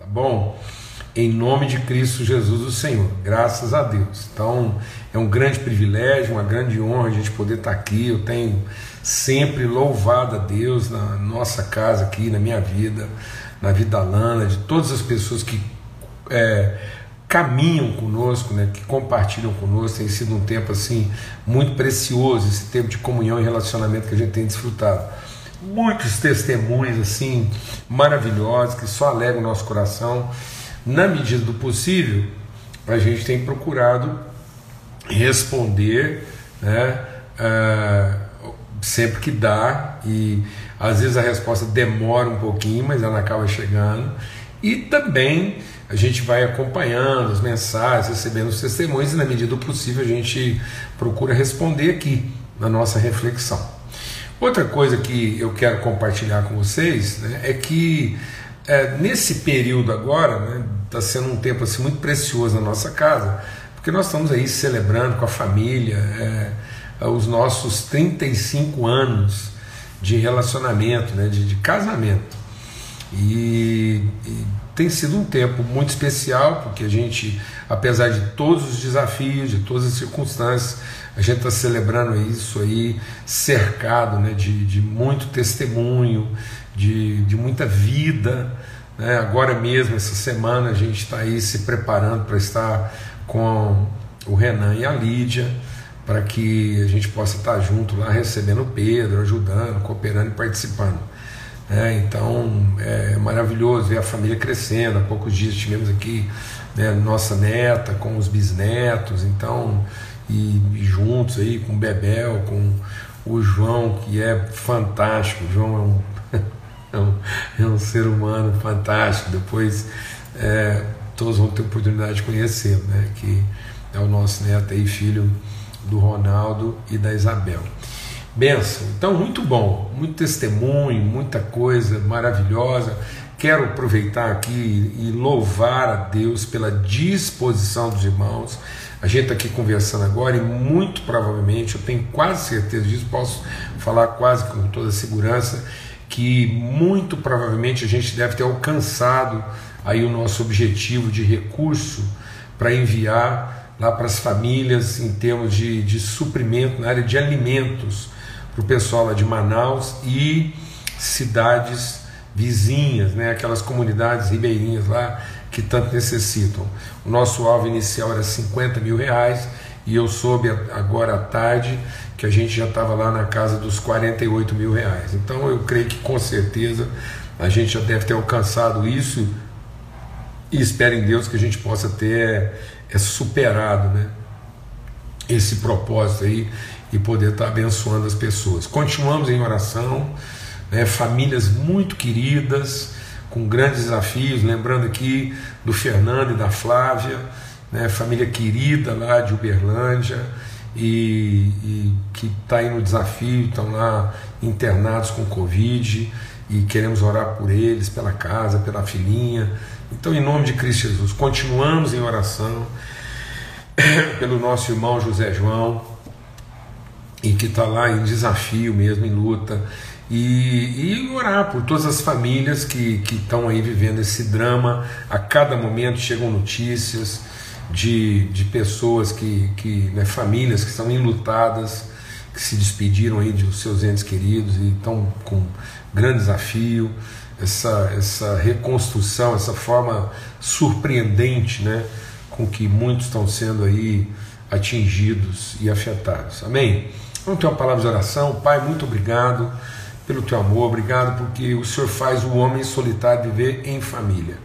tá bom? Em nome de Cristo Jesus, o Senhor, graças a Deus. Então, é um grande privilégio, uma grande honra a gente poder estar aqui. Eu tenho sempre louvado a Deus na nossa casa aqui, na minha vida, na vida da Lana, de todas as pessoas que é, caminham conosco, né, que compartilham conosco. Tem sido um tempo assim muito precioso, esse tempo de comunhão e relacionamento que a gente tem desfrutado. Muitos testemunhos assim maravilhosos que só alegram o nosso coração. Na medida do possível, a gente tem procurado responder, né, uh, sempre que dá e às vezes a resposta demora um pouquinho, mas ela acaba chegando. E também a gente vai acompanhando as mensagens, recebendo os testemunhos e, na medida do possível, a gente procura responder aqui na nossa reflexão. Outra coisa que eu quero compartilhar com vocês né, é que é, nesse período agora está né, tá sendo um tempo assim, muito precioso na nossa casa, porque nós estamos aí celebrando com a família é, os nossos 35 anos de relacionamento, né, de, de casamento. E, e tem sido um tempo muito especial, porque a gente, apesar de todos os desafios, de todas as circunstâncias, a gente está celebrando isso aí, cercado né, de, de muito testemunho, de, de muita vida. Né? Agora mesmo, essa semana, a gente está aí se preparando para estar com o Renan e a Lídia, para que a gente possa estar junto lá recebendo o Pedro, ajudando, cooperando e participando. É, então é maravilhoso ver a família crescendo. Há poucos dias tivemos aqui né, nossa neta com os bisnetos, então, e, e, juntos aí com o Bebel, com o João, que é fantástico. O João é um, é um, é um ser humano fantástico. Depois é, todos vão ter oportunidade de conhecê-lo, né, que é o nosso neto aí, filho do Ronaldo e da Isabel. Benção. Então, muito bom, muito testemunho, muita coisa maravilhosa. Quero aproveitar aqui e louvar a Deus pela disposição dos irmãos. A gente está aqui conversando agora e muito provavelmente, eu tenho quase certeza disso, posso falar quase com toda segurança, que muito provavelmente a gente deve ter alcançado aí o nosso objetivo de recurso para enviar lá para as famílias em termos de, de suprimento na área de alimentos para o pessoal lá de Manaus e cidades vizinhas, né, aquelas comunidades ribeirinhas lá que tanto necessitam. O nosso alvo inicial era 50 mil reais e eu soube agora à tarde que a gente já estava lá na casa dos 48 mil reais. Então eu creio que com certeza a gente já deve ter alcançado isso e espero em Deus que a gente possa ter é, superado né, esse propósito aí e poder estar abençoando as pessoas. Continuamos em oração, né, famílias muito queridas, com grandes desafios, lembrando aqui do Fernando e da Flávia, né, família querida lá de Uberlândia, e, e que está aí no desafio, estão lá internados com Covid, e queremos orar por eles, pela casa, pela filhinha. Então, em nome de Cristo Jesus, continuamos em oração pelo nosso irmão José João, e que está lá em desafio mesmo, em luta, e, e, orar por todas as famílias que estão aí vivendo esse drama. A cada momento chegam notícias de, de pessoas que, que né, famílias que estão enlutadas, que se despediram aí de seus entes queridos e estão com grande desafio. Essa, essa reconstrução, essa forma surpreendente, né, com que muitos estão sendo aí atingidos e afetados. Amém? Vamos ter uma palavra de oração. Pai, muito obrigado pelo teu amor, obrigado porque o Senhor faz o homem solitário viver em família.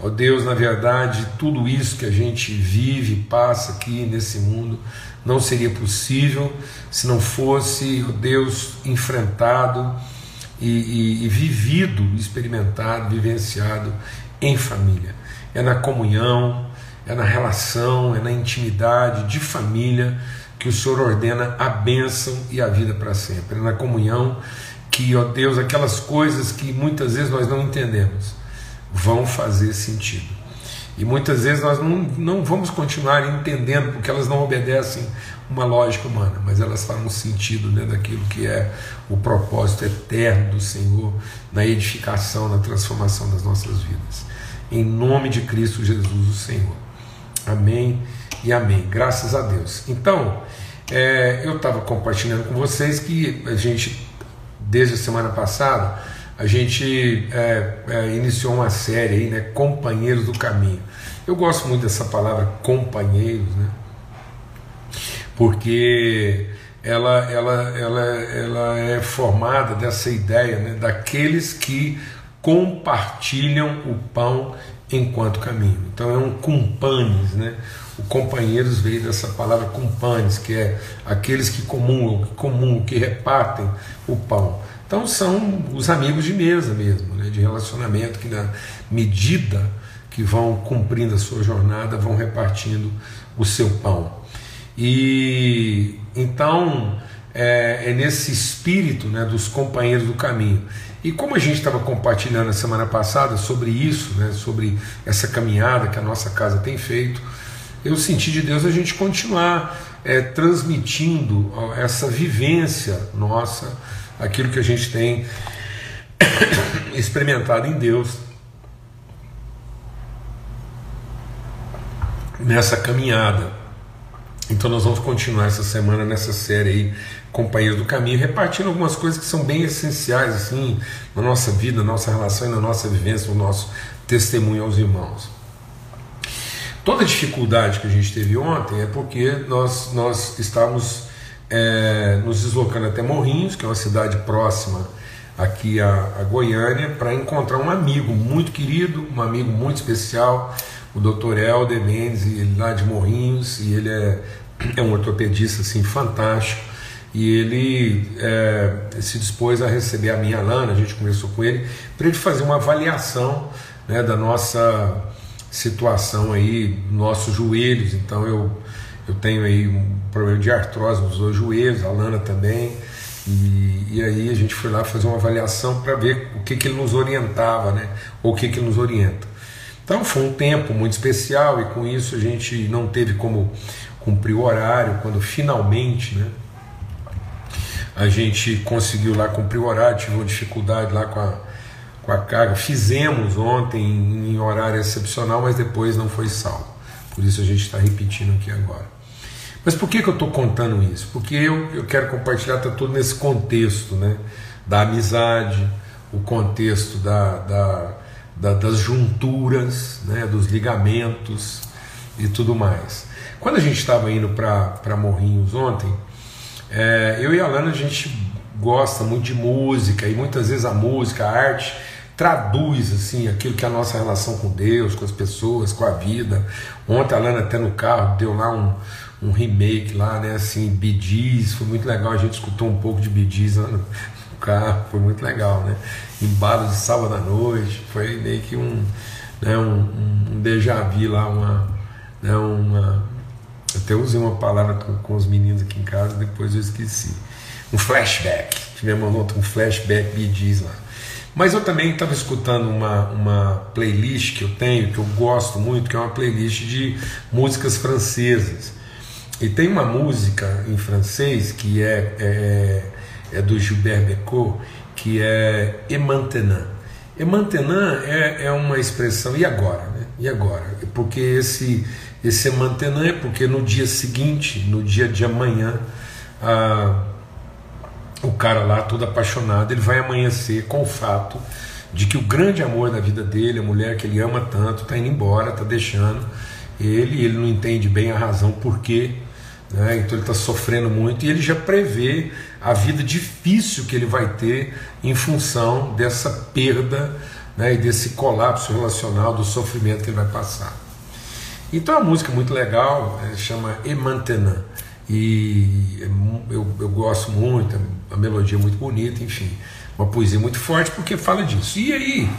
Ó oh Deus, na verdade, tudo isso que a gente vive passa aqui nesse mundo não seria possível se não fosse, ó Deus, enfrentado e, e, e vivido, experimentado, vivenciado em família. É na comunhão, é na relação, é na intimidade de família que o Senhor ordena a bênção e a vida para sempre. Na comunhão, que, ó Deus, aquelas coisas que muitas vezes nós não entendemos vão fazer sentido. E muitas vezes nós não, não vamos continuar entendendo, porque elas não obedecem uma lógica humana, mas elas fazem sentido né, daquilo que é o propósito eterno do Senhor na edificação, na transformação das nossas vidas. em nome de Cristo Jesus, o Senhor. Amém e amém. Graças a Deus. Então, é, eu estava compartilhando com vocês que a gente, desde a semana passada, a gente é, é, iniciou uma série aí, né, Companheiros do Caminho. Eu gosto muito dessa palavra companheiros, né? Porque ela, ela, ela, ela é formada dessa ideia né, daqueles que compartilham o pão enquanto caminho. Então é um cumpanes, né? O companheiros veio dessa palavra cumpanes, que é aqueles que comungam, que comungam, que repartem o pão. Então são os amigos de mesa mesmo, né? de relacionamento que na medida que vão cumprindo a sua jornada vão repartindo o seu pão. E então é, é nesse espírito né, dos companheiros do caminho. E como a gente estava compartilhando na semana passada sobre isso, né, sobre essa caminhada que a nossa casa tem feito, eu senti de Deus a gente continuar é, transmitindo essa vivência nossa, aquilo que a gente tem experimentado em Deus nessa caminhada. Então nós vamos continuar essa semana nessa série aí, Companheiros do Caminho, repartindo algumas coisas que são bem essenciais assim na nossa vida, na nossa relação e na nossa vivência, no nosso testemunho aos irmãos. Toda dificuldade que a gente teve ontem é porque nós, nós estávamos é, nos deslocando até Morrinhos, que é uma cidade próxima aqui a, a Goiânia, para encontrar um amigo muito querido, um amigo muito especial, o Dr. Helder Mendes, ele lá de Morrinhos, e ele é, é um ortopedista assim, fantástico. E ele é, se dispôs a receber a minha Lana, a gente conversou com ele, para ele fazer uma avaliação né, da nossa situação aí, nossos joelhos. Então eu, eu tenho aí um problema de artrose nos dois joelhos, a Lana também. E, e aí a gente foi lá fazer uma avaliação para ver o que, que ele nos orientava, né? Ou o que, que ele nos orienta. Então foi um tempo muito especial e com isso a gente não teve como cumprir o horário, quando finalmente né, a gente conseguiu lá cumprir o horário, tive uma dificuldade lá com a, com a carga. Fizemos ontem em horário excepcional, mas depois não foi salvo. Por isso a gente está repetindo aqui agora. Mas por que, que eu estou contando isso? Porque eu, eu quero compartilhar está tudo nesse contexto né, da amizade, o contexto da, da da, das junturas, né, dos ligamentos e tudo mais. Quando a gente estava indo para Morrinhos ontem, é, eu e a Lana a gente gosta muito de música e muitas vezes a música, a arte traduz assim aquilo que é a nossa relação com Deus, com as pessoas, com a vida. Ontem a Lana até no carro deu lá um, um remake lá, né, assim, Bidis, foi muito legal, a gente escutou um pouco de Bidis lá no, carro, foi muito legal, né? Embalo de sábado à noite, foi meio que um, né, um, um déjà vu lá, uma, né, uma. Até usei uma palavra com, com os meninos aqui em casa, depois eu esqueci. Um flashback. Tivemos um flashback me diz lá. Mas eu também estava escutando uma, uma playlist que eu tenho, que eu gosto muito, que é uma playlist de músicas francesas. E tem uma música em francês que é, é é do Gilbert Becot, que é e maintenant. E maintenant é, é uma expressão, e agora? Né? E agora? Porque esse, esse maintenant é porque no dia seguinte, no dia de amanhã, a, o cara lá, todo apaixonado, ele vai amanhecer com o fato de que o grande amor da vida dele, a mulher que ele ama tanto, está indo embora, está deixando ele, ele não entende bem a razão por quê né? então ele está sofrendo muito e ele já prevê a vida difícil que ele vai ter em função dessa perda né? e desse colapso relacional, do sofrimento que ele vai passar. Então a música é muito legal, é, chama Emantenã, e é eu, eu gosto muito, a melodia é muito bonita, enfim, uma poesia muito forte porque fala disso. E aí,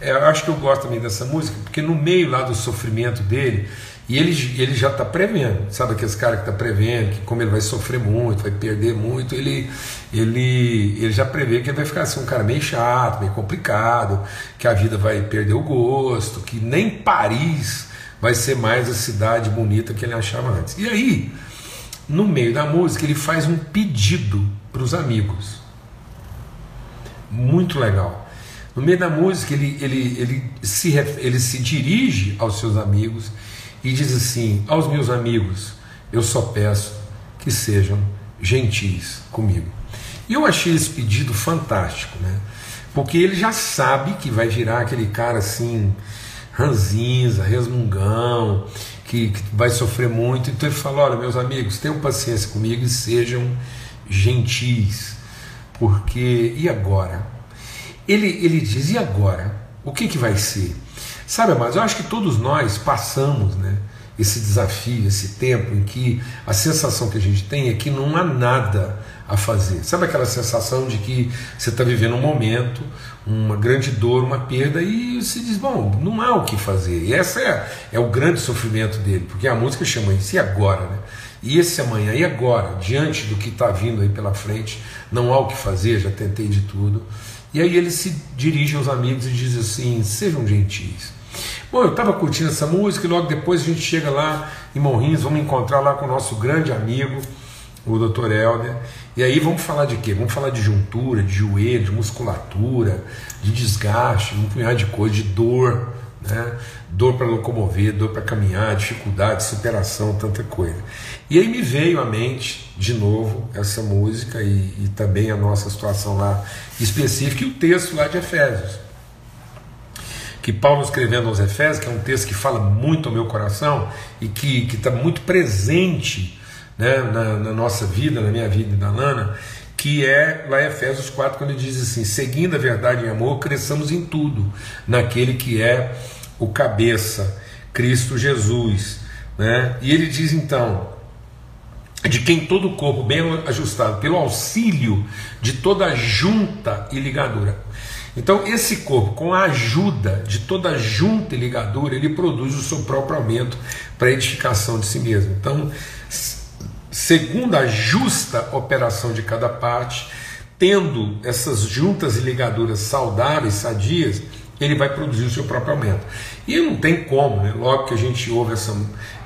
é, eu acho que eu gosto também dessa música, porque no meio lá do sofrimento dele, e ele, ele já está prevendo, sabe aqueles caras que está prevendo que como ele vai sofrer muito, vai perder muito, ele, ele, ele já prevê que ele vai ficar assim, um cara meio chato, meio complicado, que a vida vai perder o gosto, que nem Paris vai ser mais a cidade bonita que ele achava antes. E aí, no meio da música, ele faz um pedido para os amigos. Muito legal. No meio da música, ele, ele, ele, se, ele se dirige aos seus amigos e diz assim: Aos meus amigos, eu só peço que sejam gentis comigo. E eu achei esse pedido fantástico, né? Porque ele já sabe que vai virar aquele cara assim, ranzinza, resmungão, que, que vai sofrer muito. Então ele fala: Olha, meus amigos, tenham paciência comigo e sejam gentis. Porque, e agora? Ele, ele diz: E agora? O que, que vai ser? Sabe, mas eu acho que todos nós passamos, né? esse desafio, esse tempo em que a sensação que a gente tem é que não há nada a fazer. Sabe aquela sensação de que você está vivendo um momento, uma grande dor, uma perda, e se diz, bom, não há o que fazer. E esse é, é o grande sofrimento dele, porque a música chama isso, e agora? Né? E esse amanhã, e agora? Diante do que está vindo aí pela frente, não há o que fazer, já tentei de tudo. E aí ele se dirige aos amigos e diz assim: sejam gentis Bom, eu estava curtindo essa música e logo depois a gente chega lá em Morrinhos, vamos encontrar lá com o nosso grande amigo, o Dr. Helder. E aí vamos falar de quê? Vamos falar de juntura, de joelho, de musculatura, de desgaste, um punhado de coisa, de dor, né? dor para locomover, dor para caminhar, dificuldade, superação, tanta coisa. E aí me veio à mente, de novo, essa música e, e também a nossa situação lá específica e o texto lá de Efésios que Paulo escrevendo aos Efésios, que é um texto que fala muito ao meu coração e que está muito presente né, na, na, nossa vida, na minha vida e da Lana, que é lá em Efésios 4, quando ele diz assim: seguindo a verdade em amor, cresçamos em tudo, naquele que é o cabeça, Cristo Jesus. Né? E ele diz então: de quem todo o corpo bem ajustado, pelo auxílio de toda junta e ligadura. Então, esse corpo, com a ajuda de toda junta e ligadura, ele produz o seu próprio aumento para a edificação de si mesmo. Então, segundo a justa operação de cada parte, tendo essas juntas e ligaduras saudáveis, sadias, ele vai produzir o seu próprio aumento. E não tem como, né? logo que a gente ouve essa,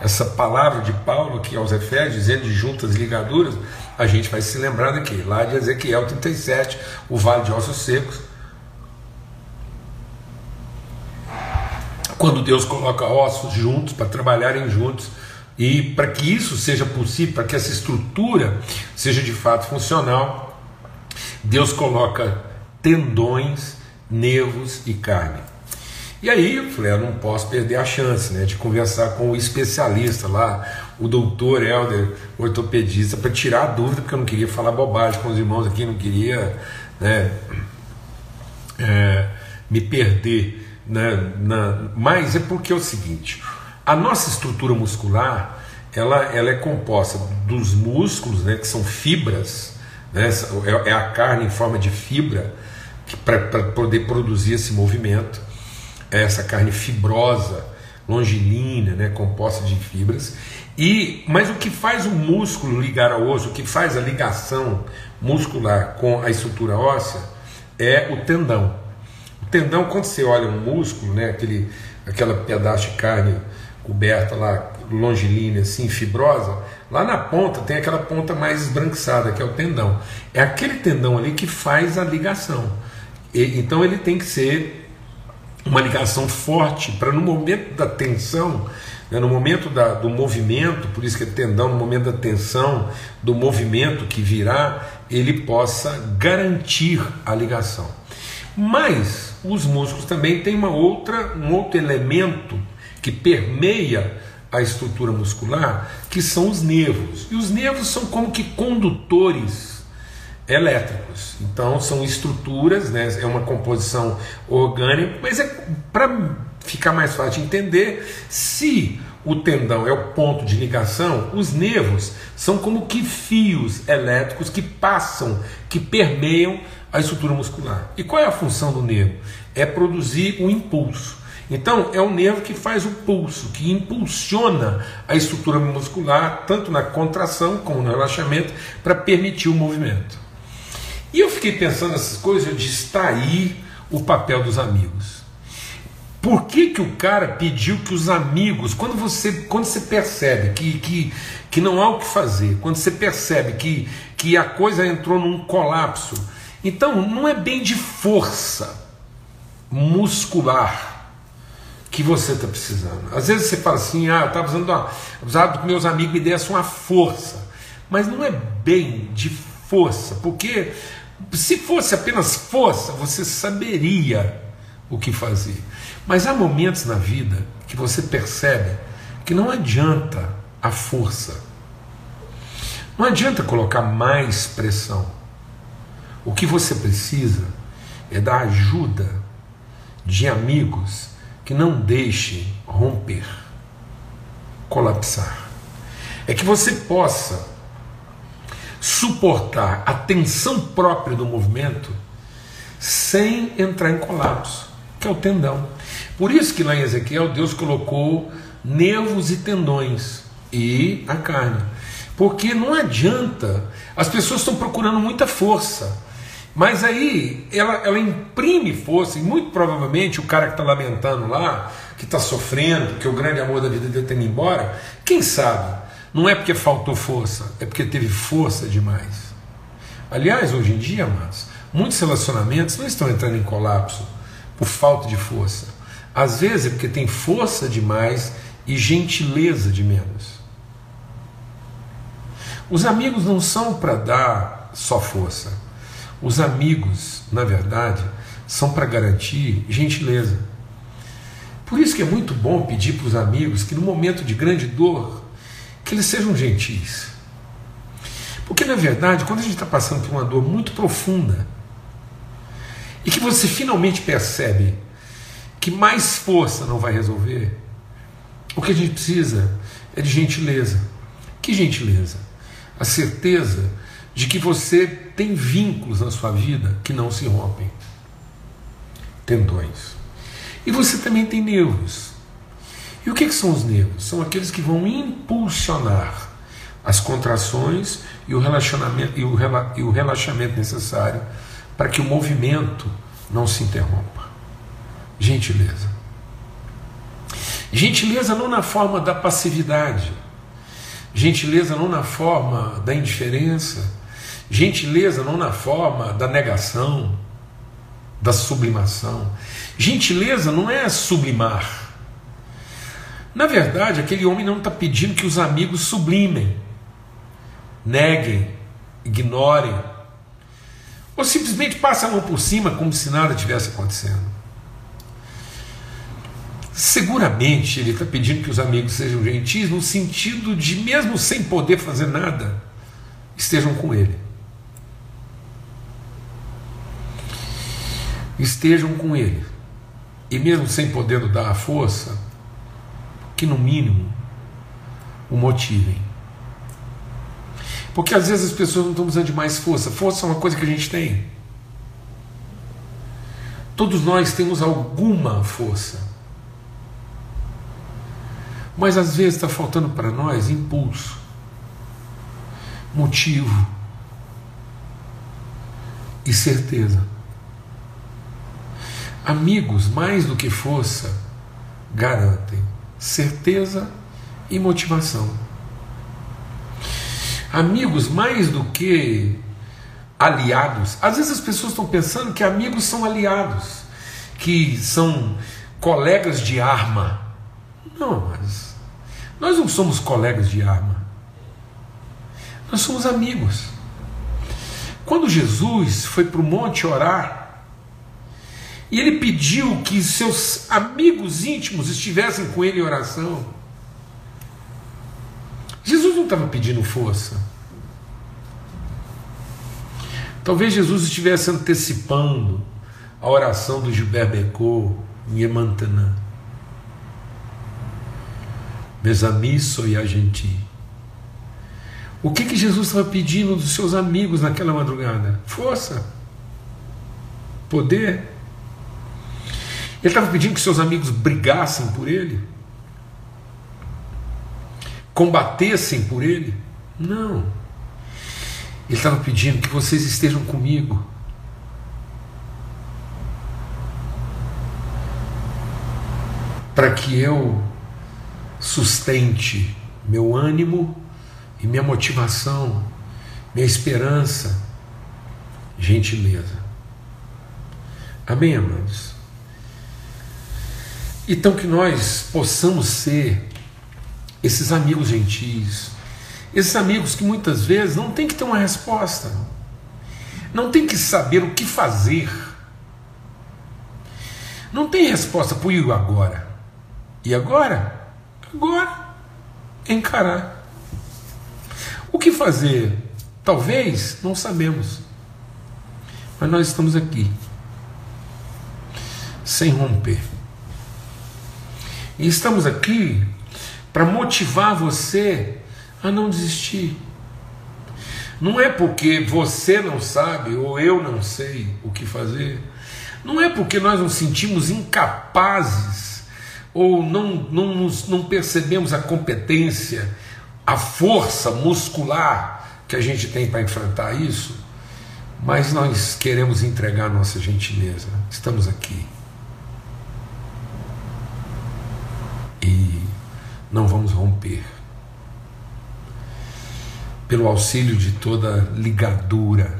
essa palavra de Paulo aqui aos Efésios, dizendo de juntas e ligaduras, a gente vai se lembrar daqui, lá de Ezequiel 37, o vale de ossos secos, quando Deus coloca ossos juntos para trabalharem juntos. E para que isso seja possível, para que essa estrutura seja de fato funcional, Deus coloca tendões, nervos e carne. E aí eu falei, eu não posso perder a chance né, de conversar com o especialista lá, o doutor Helder, ortopedista, para tirar a dúvida, porque eu não queria falar bobagem com os irmãos aqui, não queria né, é, me perder né, na, mas é porque é o seguinte: a nossa estrutura muscular ela, ela é composta dos músculos, né, que são fibras, né, é, é a carne em forma de fibra para poder produzir esse movimento, é essa carne fibrosa, longilínea, né, composta de fibras. E, mas o que faz o músculo ligar ao osso, o que faz a ligação muscular com a estrutura óssea é o tendão tendão, quando você olha um músculo, né, aquele, aquela pedaço de carne coberta lá, longilínea, assim, fibrosa, lá na ponta tem aquela ponta mais esbranquiçada, que é o tendão. É aquele tendão ali que faz a ligação. E, então ele tem que ser uma ligação forte para no momento da tensão, né, no momento da, do movimento, por isso que é tendão, no momento da tensão, do movimento que virá, ele possa garantir a ligação. Mas os músculos também têm uma outra, um outro elemento que permeia a estrutura muscular, que são os nervos. E os nervos são como que condutores elétricos. Então são estruturas, né, é uma composição orgânica, mas é para ficar mais fácil de entender, se o tendão é o ponto de ligação, os nervos são como que fios elétricos que passam, que permeiam a estrutura muscular. E qual é a função do nervo? É produzir o um impulso. Então, é o nervo que faz o pulso, que impulsiona a estrutura muscular, tanto na contração como no relaxamento, para permitir o movimento. E eu fiquei pensando nessas coisas, eu disse: o papel dos amigos. Por que, que o cara pediu que os amigos, quando você, quando você percebe que, que, que não há o que fazer, quando você percebe que, que a coisa entrou num colapso, então, não é bem de força. muscular que você está precisando. Às vezes você fala assim, ah, eu estava precisando, uma, precisava que meus amigos me dessem uma força. Mas não é bem de força, porque se fosse apenas força, você saberia o que fazer. Mas há momentos na vida que você percebe que não adianta a força. Não adianta colocar mais pressão. O que você precisa é da ajuda de amigos que não deixem romper, colapsar. É que você possa suportar a tensão própria do movimento sem entrar em colapso, que é o tendão. Por isso que lá em Ezequiel Deus colocou nervos e tendões e a carne. Porque não adianta, as pessoas estão procurando muita força, mas aí ela, ela imprime força, e muito provavelmente o cara que está lamentando lá, que está sofrendo, que o grande amor da vida dele está indo embora, quem sabe não é porque faltou força, é porque teve força demais. Aliás, hoje em dia, amados, muitos relacionamentos não estão entrando em colapso por falta de força. Às vezes é porque tem força demais e gentileza de menos. Os amigos não são para dar só força. Os amigos, na verdade, são para garantir gentileza. Por isso que é muito bom pedir para os amigos que no momento de grande dor que eles sejam gentis. Porque, na verdade, quando a gente está passando por uma dor muito profunda, e que você finalmente percebe que mais força não vai resolver, o que a gente precisa é de gentileza. Que gentileza? A certeza de que você tem vínculos na sua vida que não se rompem tendões. E você também tem nervos. E o que, que são os nervos? São aqueles que vão impulsionar as contrações e o relacionamento e o, rela, e o relaxamento necessário para que o movimento não se interrompa. Gentileza. Gentileza não na forma da passividade, gentileza não na forma da indiferença, gentileza não na forma da negação, da sublimação. Gentileza não é sublimar. Na verdade, aquele homem não está pedindo que os amigos sublimem, neguem, ignorem, ou simplesmente passem a mão por cima como se nada tivesse acontecendo. Seguramente ele está pedindo que os amigos sejam gentis no sentido de, mesmo sem poder fazer nada, estejam com ele. Estejam com ele. E mesmo sem poder dar a força, que, no mínimo, o motivem. Porque às vezes as pessoas não estão precisando de mais força. Força é uma coisa que a gente tem. Todos nós temos alguma força. Mas às vezes está faltando para nós impulso, motivo e certeza. Amigos, mais do que força, garantem certeza e motivação. Amigos, mais do que aliados, às vezes as pessoas estão pensando que amigos são aliados, que são colegas de arma. Não, mas nós não somos colegas de arma. Nós somos amigos. Quando Jesus foi para o monte orar, e ele pediu que seus amigos íntimos estivessem com ele em oração. Jesus não estava pedindo força. Talvez Jesus estivesse antecipando a oração do Gilbert Becot em Emantanã. Mes amis soy a gente. O que, que Jesus estava pedindo dos seus amigos naquela madrugada? Força, poder, ele estava pedindo que seus amigos brigassem por ele? Combatessem por ele? Não. Ele estava pedindo que vocês estejam comigo. Para que eu sustente meu ânimo e minha motivação, minha esperança, gentileza. Amém, amados? Então que nós possamos ser esses amigos gentis, esses amigos que muitas vezes não tem que ter uma resposta, não tem que saber o que fazer, não tem resposta para o agora. E agora? Agora, encarar. O que fazer? Talvez, não sabemos. Mas nós estamos aqui, sem romper. E estamos aqui para motivar você a não desistir. Não é porque você não sabe ou eu não sei o que fazer. Não é porque nós nos sentimos incapazes ou não, não, não percebemos a competência, a força muscular que a gente tem para enfrentar isso, mas nós queremos entregar nossa gentileza. Estamos aqui. E não vamos romper. Pelo auxílio de toda ligadura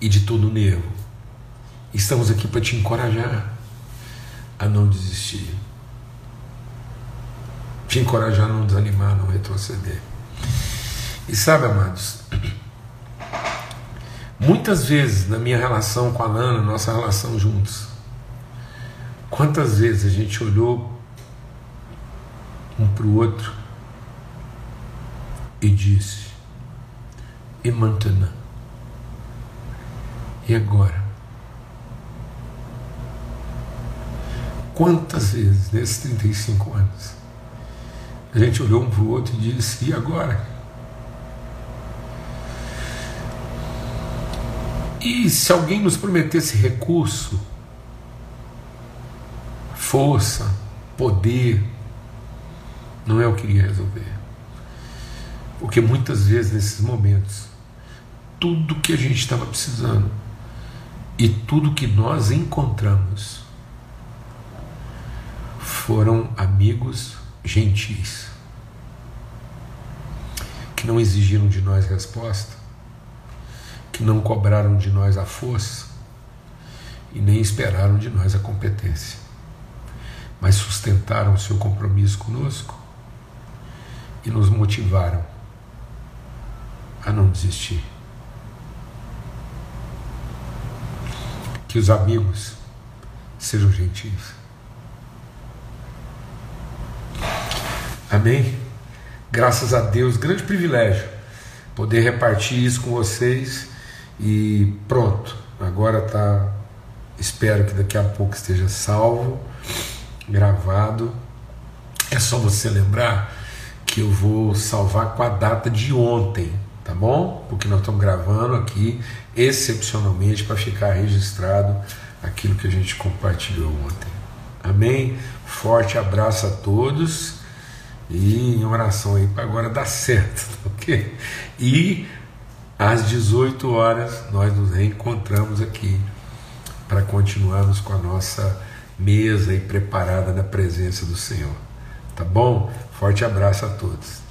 e de todo nervo, estamos aqui para te encorajar a não desistir, te encorajar a não desanimar, a não retroceder. E sabe, amados, muitas vezes na minha relação com a Lana, nossa relação juntos, quantas vezes a gente olhou um para o outro e disse: E Mantana? E agora? Quantas vezes nesses 35 anos a gente olhou um para o outro e disse: E agora? E se alguém nos prometesse recurso, força, poder, não é o que iria resolver. Porque muitas vezes nesses momentos, tudo que a gente estava precisando e tudo que nós encontramos foram amigos gentis que não exigiram de nós resposta, que não cobraram de nós a força e nem esperaram de nós a competência, mas sustentaram o seu compromisso conosco e nos motivaram a não desistir. Que os amigos sejam gentis. Amém? Graças a Deus, grande privilégio poder repartir isso com vocês e pronto. Agora tá. Espero que daqui a pouco esteja salvo, gravado. É só você lembrar que eu vou salvar com a data de ontem, tá bom? Porque nós estamos gravando aqui excepcionalmente para ficar registrado aquilo que a gente compartilhou ontem. Amém? Forte abraço a todos e em oração aí para agora dar certo, tá ok? E às 18 horas nós nos reencontramos aqui para continuarmos com a nossa mesa e preparada na presença do Senhor. Tá bom? Forte abraço a todos.